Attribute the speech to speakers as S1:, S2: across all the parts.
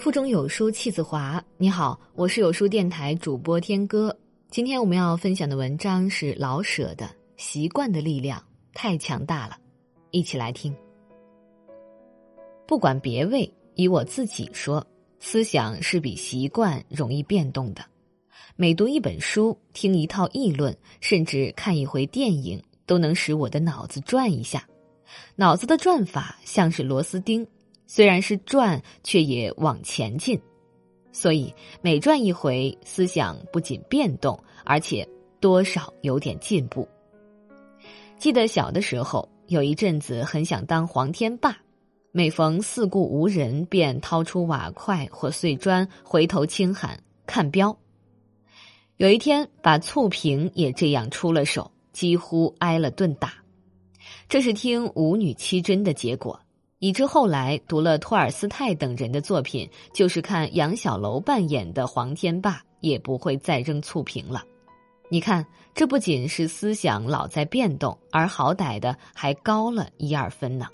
S1: 腹中有书气自华。你好，我是有书电台主播天歌。今天我们要分享的文章是老舍的《习惯的力量太强大了》，一起来听。不管别位，以我自己说，思想是比习惯容易变动的。每读一本书，听一套议论，甚至看一回电影，都能使我的脑子转一下。脑子的转法像是螺丝钉。虽然是转，却也往前进，所以每转一回，思想不仅变动，而且多少有点进步。记得小的时候，有一阵子很想当黄天霸，每逢四顾无人，便掏出瓦块或碎砖，回头轻喊“看镖”。有一天，把醋瓶也这样出了手，几乎挨了顿打。这是听舞女七真的结果。以致后来读了托尔斯泰等人的作品，就是看杨小楼扮演的黄天霸，也不会再扔醋瓶了。你看，这不仅是思想老在变动，而好歹的还高了一二分呢。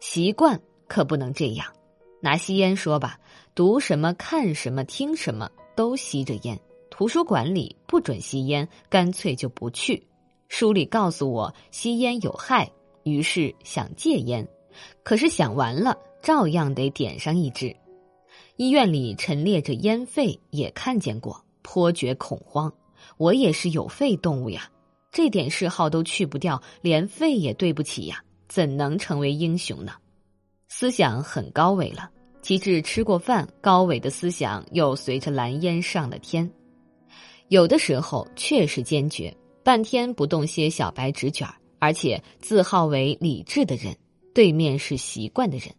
S1: 习惯可不能这样。拿吸烟说吧，读什么、看什么、听什么都吸着烟。图书馆里不准吸烟，干脆就不去。书里告诉我吸烟有害，于是想戒烟。可是想完了，照样得点上一支。医院里陈列着烟肺，也看见过，颇觉恐慌。我也是有肺动物呀，这点嗜好都去不掉，连肺也对不起呀，怎能成为英雄呢？思想很高伟了，及至吃过饭，高伟的思想又随着蓝烟上了天。有的时候确实坚决，半天不动些小白纸卷而且自号为理智的人。对面是习惯的人，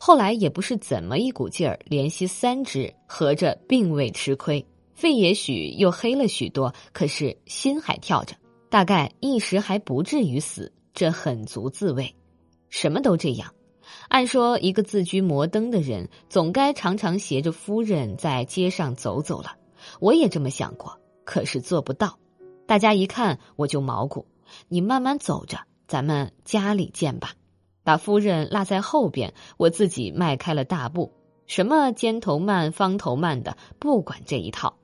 S1: 后来也不是怎么一股劲儿，连吸三支，合着并未吃亏，肺也许又黑了许多，可是心还跳着，大概一时还不至于死，这很足自慰。什么都这样，按说一个自居摩登的人，总该常常携着夫人在街上走走了。我也这么想过，可是做不到。大家一看我就毛骨，你慢慢走着，咱们家里见吧。把夫人落在后边，我自己迈开了大步。什么尖头慢、方头慢的，不管这一套。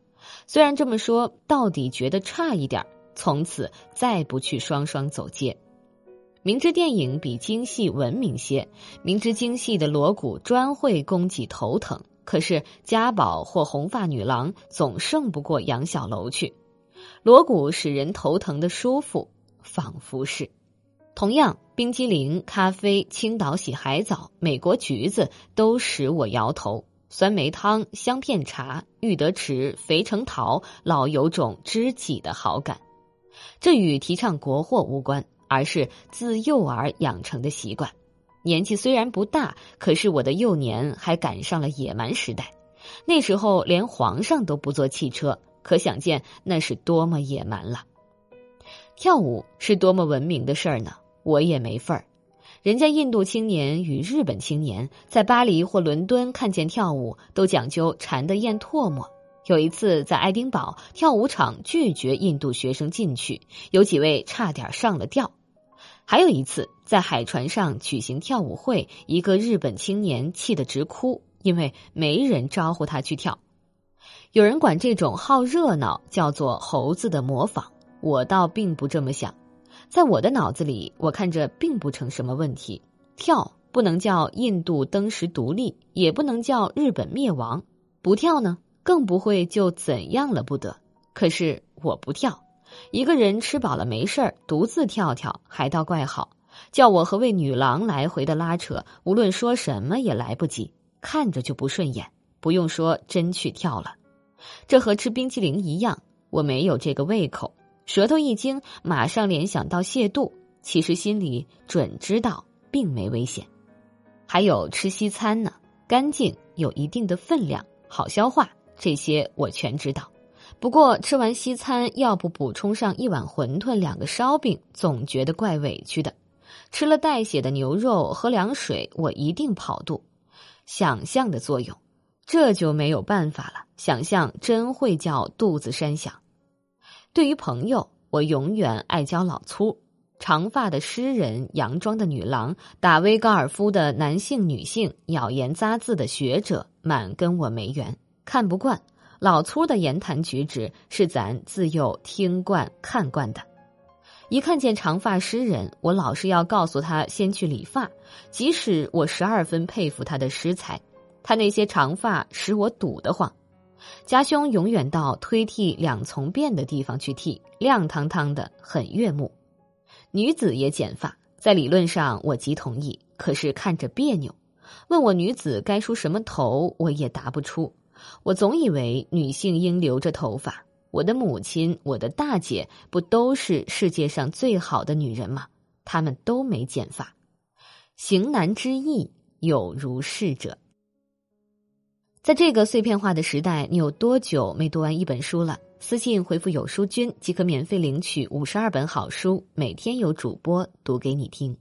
S1: 虽然这么说，到底觉得差一点从此再不去双双走街。明知电影比京戏文明些，明知京戏的锣鼓专会供给头疼，可是家宝或红发女郎总胜不过杨小楼去。锣鼓使人头疼的舒服，仿佛是。同样，冰激凌、咖啡、青岛洗海藻、美国橘子都使我摇头；酸梅汤、香片茶、玉德池、肥城桃，老有种知己的好感。这与提倡国货无关，而是自幼儿养成的习惯。年纪虽然不大，可是我的幼年还赶上了野蛮时代。那时候连皇上都不坐汽车，可想见那是多么野蛮了。跳舞是多么文明的事儿呢？我也没份儿。人家印度青年与日本青年在巴黎或伦敦看见跳舞，都讲究馋得咽唾沫。有一次在爱丁堡跳舞场拒绝印度学生进去，有几位差点上了吊。还有一次在海船上举行跳舞会，一个日本青年气得直哭，因为没人招呼他去跳。有人管这种好热闹叫做猴子的模仿。我倒并不这么想，在我的脑子里，我看着并不成什么问题。跳不能叫印度登时独立，也不能叫日本灭亡。不跳呢，更不会就怎样了不得。可是我不跳，一个人吃饱了没事儿，独自跳跳还倒怪好。叫我和位女郎来回的拉扯，无论说什么也来不及，看着就不顺眼。不用说，真去跳了，这和吃冰淇淋一样，我没有这个胃口。舌头一惊，马上联想到亵渎，其实心里准知道并没危险。还有吃西餐呢，干净有一定的分量，好消化，这些我全知道。不过吃完西餐要不补充上一碗馄饨、两个烧饼，总觉得怪委屈的。吃了带血的牛肉，喝凉水，我一定跑肚。想象的作用，这就没有办法了。想象真会叫肚子山响。对于朋友，我永远爱交老粗。长发的诗人、洋装的女郎、打威高尔夫的男性、女性、咬言扎字的学者，满跟我没缘，看不惯。老粗的言谈举止是咱自幼听惯、看惯的。一看见长发诗人，我老是要告诉他先去理发，即使我十二分佩服他的诗才，他那些长发使我堵得慌。家兄永远到推剃两从便的地方去剃，亮堂堂的，很悦目。女子也剪发，在理论上我极同意，可是看着别扭。问我女子该梳什么头，我也答不出。我总以为女性应留着头发。我的母亲，我的大姐，不都是世界上最好的女人吗？她们都没剪发。行男之意，有如是者。在这个碎片化的时代，你有多久没读完一本书了？私信回复“有书君”即可免费领取五十二本好书，每天有主播读给你听。